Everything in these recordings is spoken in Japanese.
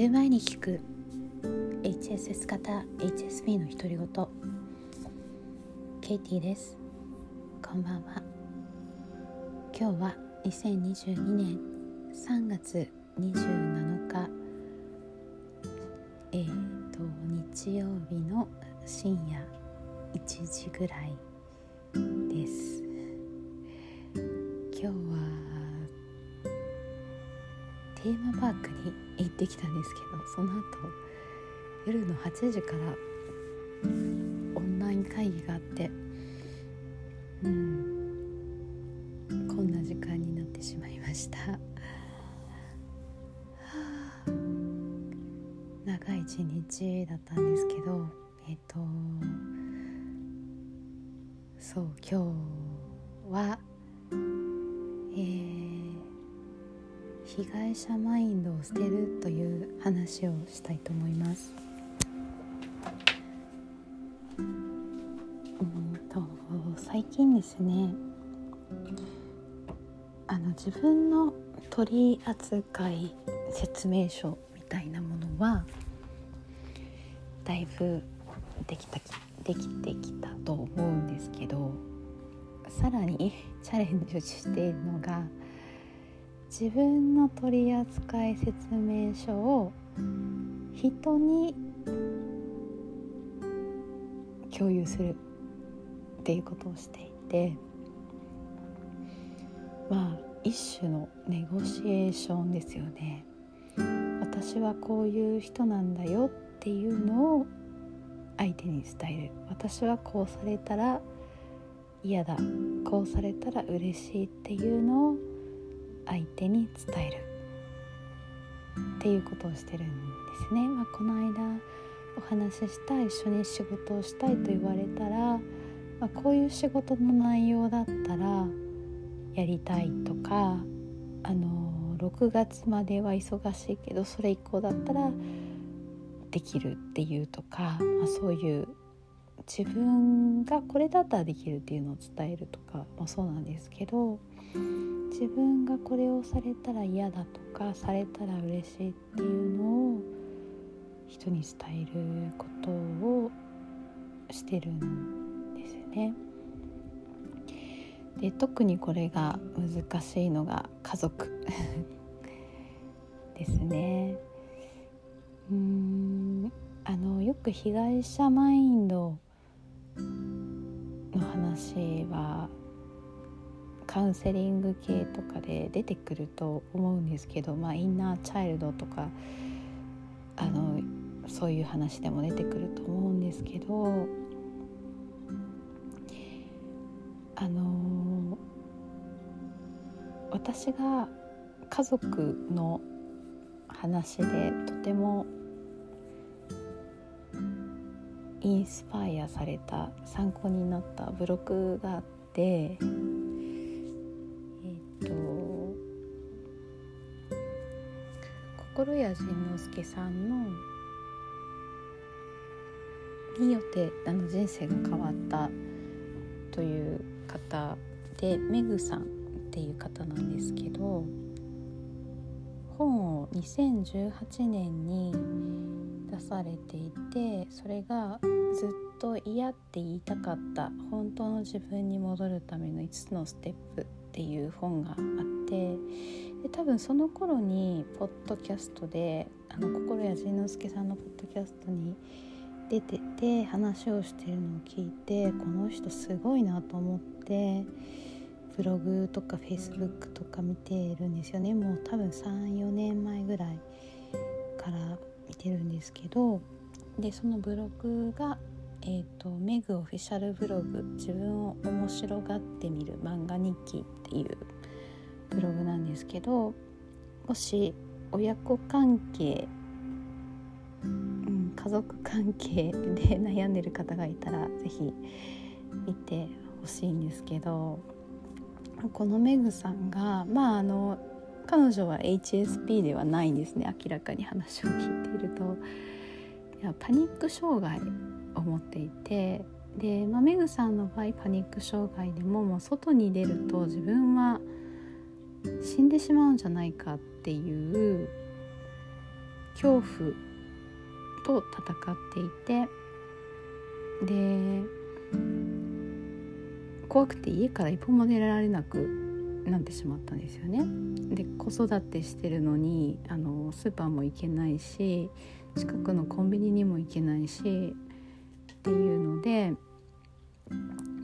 る前に聞く。HSS 型 HSP の独り言。ケイティです。こんばんは。今日は2022年3月27日。えーと日曜日の深夜1時ぐらいです。今日はテーマパークってきたんですけどその後夜の8時からオンライン会議があってうんこんな時間になってしまいました。はあ長い一日だったんですけどえっ、とそう今日はえー、被害者マインドを捨てるという話をしたいと思います。うんと最近ですねあの自分の取扱説明書みたいなものはだいぶできたできてきたと思うんですけどさらにチャレンジしているのが自分の取扱い説明書を人に共有するっていうことをしていてまあ一種のネゴシエーションですよね。私はこういう人なんだよっていうのを相手に伝える私はこうされたら嫌だこうされたら嬉しいっていうのを相手に伝えるっていうことをしてるんですね。まあ、この間お話しした一緒に仕事をしたいと言われたら、まあ、こういう仕事の内容だったらやりたいとかあの6月までは忙しいけどそれ以降だったらできるっていうとか、まあ、そういう自分がこれだったらできるっていうのを伝えるとかもそうなんですけど自分がこれをされたら嫌だとかされたら嬉しいっていうのを人に伝えることをしてるんですよね。で特にこれが難しいのが家族 ですね。うんあのよく被害者マインドの話はカウンセリング系とかで出てくると思うんですけど、まあ、インナーチャイルドとかあのそういう話でも出てくると思うんですけどあの私が家族の話でとてもインスパイアされた参考になったブログがあってえっ、ー、と心谷仁之助さんのによってあの人生が変わったという方でメグさんっていう方なんですけど本を2018年に出されていてそれがずっと嫌って言いたかった本当の自分に戻るための5つのステップっていう本があってで多分その頃にポッドキャストであの心谷仁之助さんのポッドキャストに出てて話をしてるのを聞いてこの人すごいなと思ってブログとかフェイスブックとか見てるんですよね。もう多分34年前ぐらいから見てるんですけど。でそのブログが、えーと、メグオフィシャルブログ「自分を面白がってみる漫画日記」っていうブログなんですけど。もし親子関係、うん、家族関係で悩んでる方がいたら是非見てほしいんですけど。このメグさんがまああの彼女は HSP ではないんですね。明らかに話を聞いていると。いやパニック障害を持っていて。で、まあ、メグさんの場合パニック障害でももう外に出ると自分は死んでしまうんじゃないかっていう恐怖と戦っていて。で怖くて家から一歩も出られなくなってしまったんですよね。で子育てしてるのにあのスーパーも行けないし近くのコンビニにも行けないしっていうので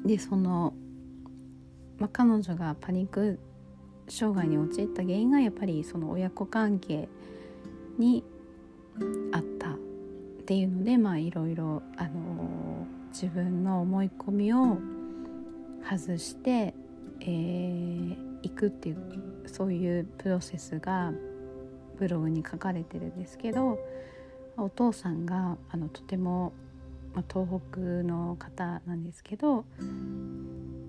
でその、ま、彼女がパニック障害に陥った原因がやっぱりその親子関係にあったっていうのでまあいろいろ、あの自分の思い込みを外して、えー、いくっていうそういうプロセスがブログに書かれてるんですけどお父さんがあのとても、ま、東北の方なんですけど、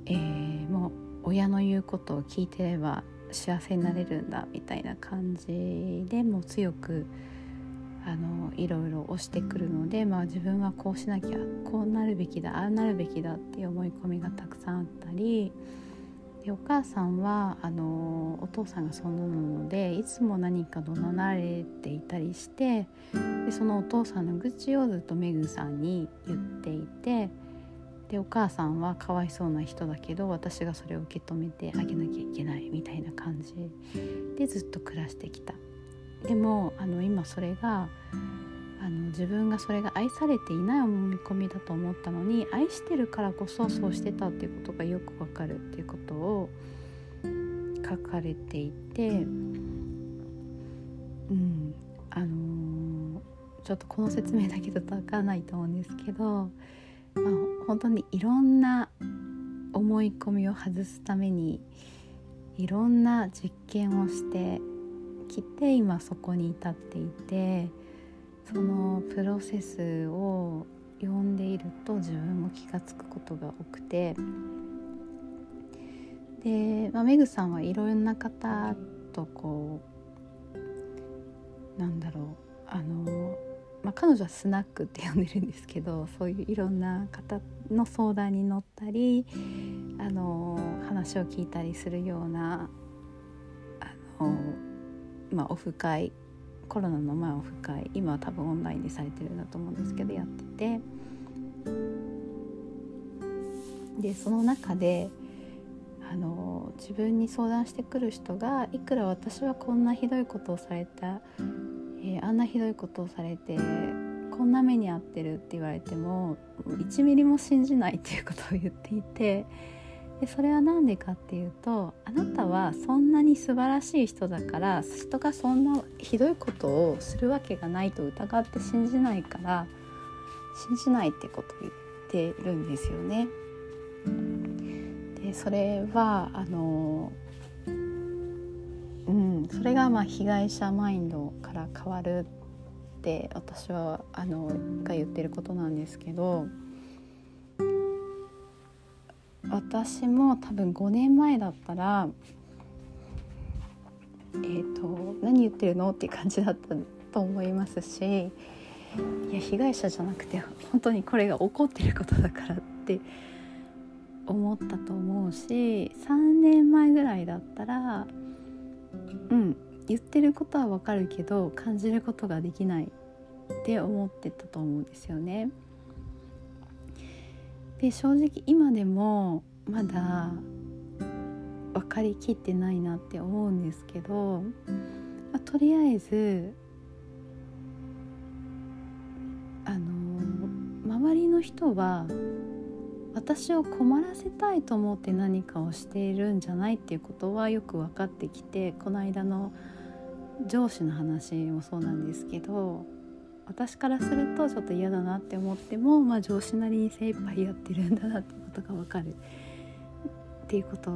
えー、もう親の言うことを聞いてれば幸せになれるんだみたいな感じでもう強くあのいろいろ押してくるので、まあ、自分はこうしなきゃこうなるべきだああなるべきだっていう思い込みがたくさんあったりでお母さんはあのお父さんがそんなのでいつも何か怒鳴られていたりしてでそのお父さんの愚痴をずっとメグさんに言っていてでお母さんはかわいそうな人だけど私がそれを受け止めてあげなきゃいけないみたいな感じでずっと暮らしてきた。でもあの今それがあの自分がそれが愛されていない思い込みだと思ったのに愛してるからこそそうしてたっていうことがよくわかるっていうことを書かれていてうんあのー、ちょっとこの説明だけだと分からないと思うんですけど、まあ、本当にいろんな思い込みを外すためにいろんな実験をしてきて今そこに至っていてそのプロセスを読んでいると自分も気が付くことが多くて。で、まあ、メグさんはいろんな方とこうなんだろうあの、まあ、彼女はスナックって呼んでるんですけどそういういろんな方の相談に乗ったりあの話を聞いたりするようなあのまあ、オフ会コロナの前オフ会今は多分オンラインでされてるんだと思うんですけどやっててでその中であの自分に相談してくる人がいくら私はこんなひどいことをされた、えー、あんなひどいことをされてこんな目に遭ってるって言われても1ミリも信じないっていうことを言っていて。でそれは何でかっていうとあなたはそんなに素晴らしい人だから人がそんなひどいことをするわけがないと疑って信じないから信じないってことを言ってるんですよね。でそれはあのうんそれがまあ被害者マインドから変わるって私はあのが言ってることなんですけど。私も多分5年前だったらえーと、何言ってるのっていう感じだったと思いますしいや被害者じゃなくて本当にこれが起こってることだからって思ったと思うし3年前ぐらいだったらうん言ってることはわかるけど感じることができないって思ってたと思うんですよね。で正直今でもまだ分かりきってないなって思うんですけど、まあ、とりあえずあの周りの人は私を困らせたいと思って何かをしているんじゃないっていうことはよく分かってきてこの間の上司の話もそうなんですけど私からするとちょっと嫌だなって思っても、まあ、上司なりに精一杯やってるんだなってことが分かるっていうこと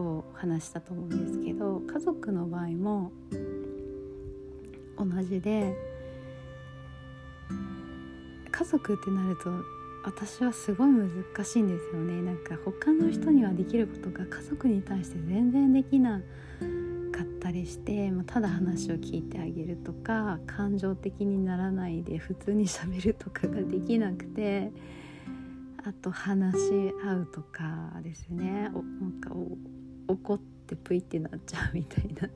を話したと思うんですけど家族の場合も同じで家族ってなると私はすごい難しいんですよね。なんか他の人にはできることが家族に対して全然できないかったりしてもうただ話を聞いてあげるとか感情的にならないで普通にしゃべるとかができなくてあと話し合うとかですね。おなんか怒ってプイってなっちゃうみたいな。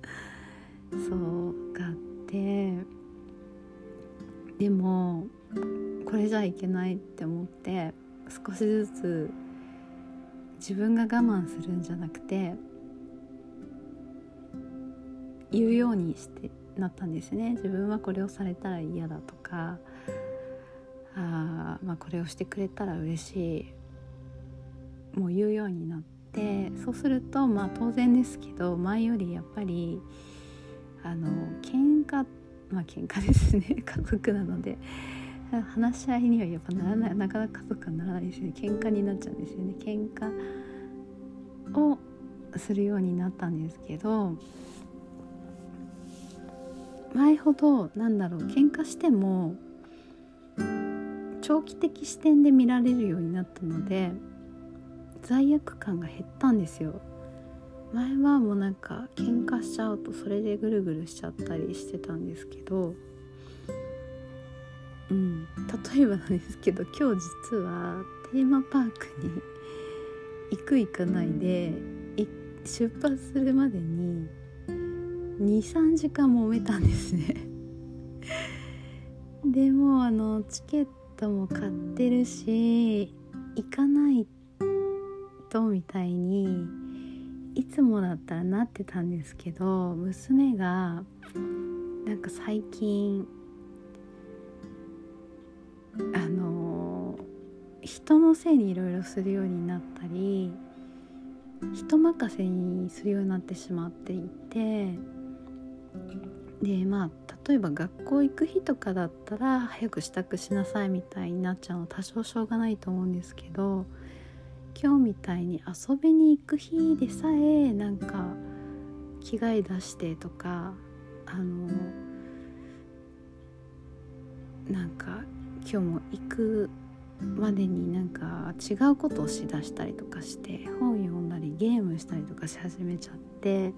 そうがあってでもこれじゃいけないって思って少しずつ自分が我慢するんじゃなくて言うようにしてなったんですね。自分はこれをされたら嫌だとかあ、まあ、これをしてくれたら嬉しい。もう言うようになってそうするとまあ当然ですけど前よりやっぱりあの喧嘩まあ喧嘩ですね。家族なので。話し合いにはやっぱならないなかなか家族はならないですよね。喧嘩になっちゃうんですよね。喧嘩をするようになったんですけど前ほどなんだろう喧嘩しても長期的視点で見られるようになったので罪悪感が減ったんですよ。前はもうなんか喧嘩しちゃうとそれでぐるぐるしちゃったりしてたんですけどうん例えばなんですけど今日実はテーマパークに行く行かないで出発するまでに23時間もめたんですね。でもあのチケットも買ってるし行かないとみたいにいつもだったらなってたんですけど娘がなんか最近あの人のせいにいろいろするようになったり人任せにするようになってしまっていてでまあ例えば学校行く日とかだったら早く支度しなさいみたいになっちゃうの多少しょうがないと思うんですけど今日みたいに遊びに行く日でさえなんか着替え出してとかあのなんか今日も行くまでになんか違うことをしだしたりとかして本読んだりゲームしたりとかし始めちゃって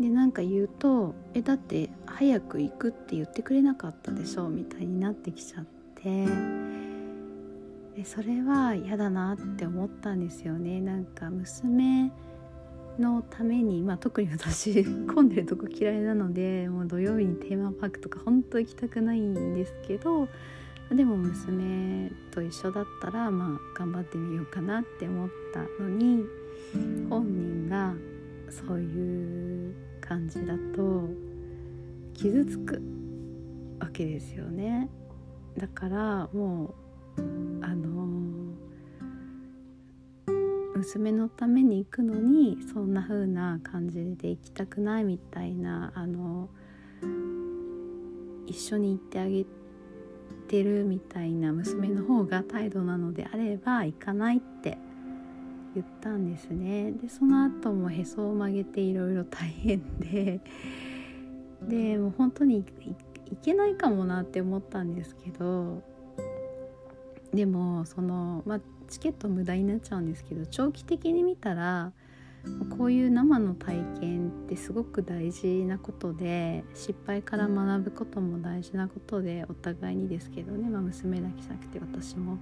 でなんか言うと「えだって早く行くって言ってくれなかったでしょ」みたいになってきちゃって。でそれは嫌だなって思ったんですよね。なんか娘のために、まあ、特に私混んでるとこ嫌いなのでもう土曜日にテーマパークとか本当行きたくないんですけどでも娘と一緒だったらまあ頑張ってみようかなって思ったのに本人がそういう感じだと傷つくわけですよね。だからもうあの娘のために行くのにそんな風な感じで行きたくないみたいなあの一緒に行ってあげてるみたいな娘の方が態度なのであれば行かないって言ったんですねでその後もへそを曲げていろいろ大変で でもう本当にいけないかもなって思ったんですけどでもその、まあ、チケット無駄になっちゃうんですけど長期的に見たらこういう生の体験ってすごく大事なことで失敗から学ぶことも大事なことでお互いにですけどね、まあ、娘だけじゃなくて私も。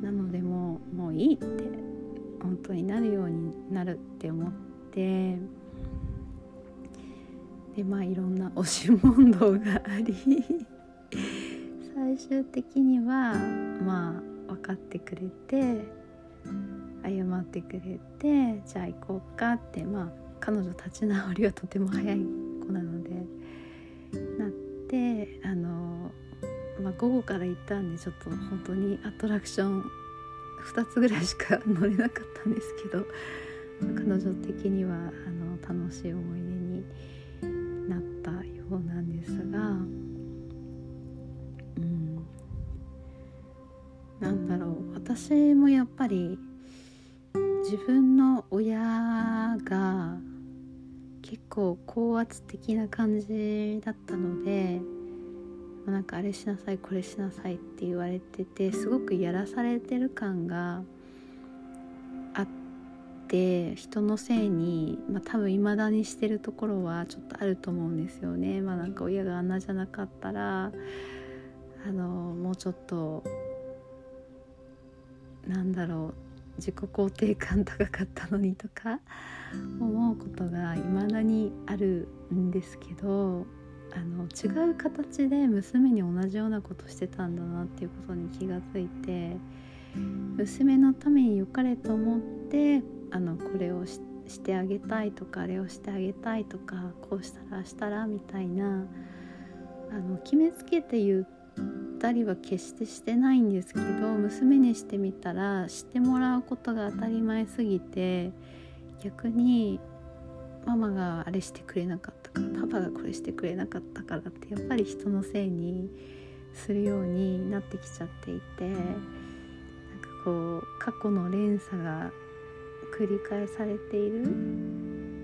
なのでもうもういいって本当になるようになるって思ってでまあいろんな押し問答があり最終的にはまあ分かってくれて謝ってくれてじゃあ行こうかってまあ彼女立ち直りはとても早い子なのでなってあの、まあ、午後から行ったんでちょっと本当にアトラクション2つぐらいしか乗れなかったんですけど彼女的にはあの楽しい思い出になったようなんですが、うん、なんだろう私もやっぱり自分の親が結構高圧的な感じだったのでなんかあれしなさいこれしなさいって言われててすごくやらされてる感があって人のせいに、まあ、多分未だにしてるところはちょっとあると思うんですよね。まあ、なんか親があんなじゃなかったらあのもうちょっとなんだろう自己肯定感高かったのにとか思うことが未だにあるんですけどあの違う形で娘に同じようなことしてたんだなっていうことに気がついて娘のために良かれと思ってあのこれをししてあげたいとかあれをしてあげたいとかこうしたらしたらみたいなあの決めつけて言ったりは決してしてないんですけど娘にしてみたら知ってもらうことが当たり前すぎて逆にママがあれしてくれなかったからパパがこれしてくれなかったからってやっぱり人のせいにするようになってきちゃっていてなんかこう過去の連鎖が繰り返されている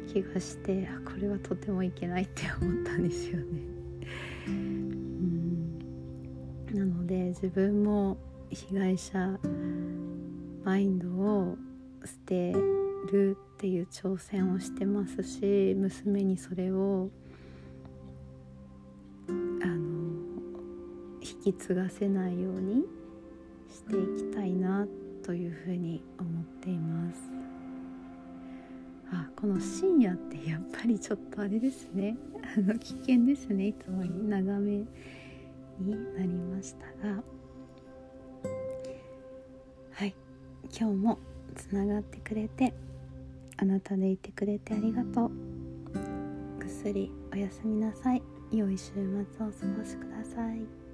気がしてあこれはとてもいけないって思ったんですよね。うんなので自分も被害者マインドを捨てるっていう挑戦をしてますし娘にそれをあの引き継がせないようにしていきたいなというふうに思っています。あこの深夜ってやっぱりちょっとあれですね。あの危険ですね。いつもに長めになりましたが。はい。今日もつながってくれてあなたでいてくれてありがとう。ぐっすりおやすみなさい。良い週末をお過ごしください。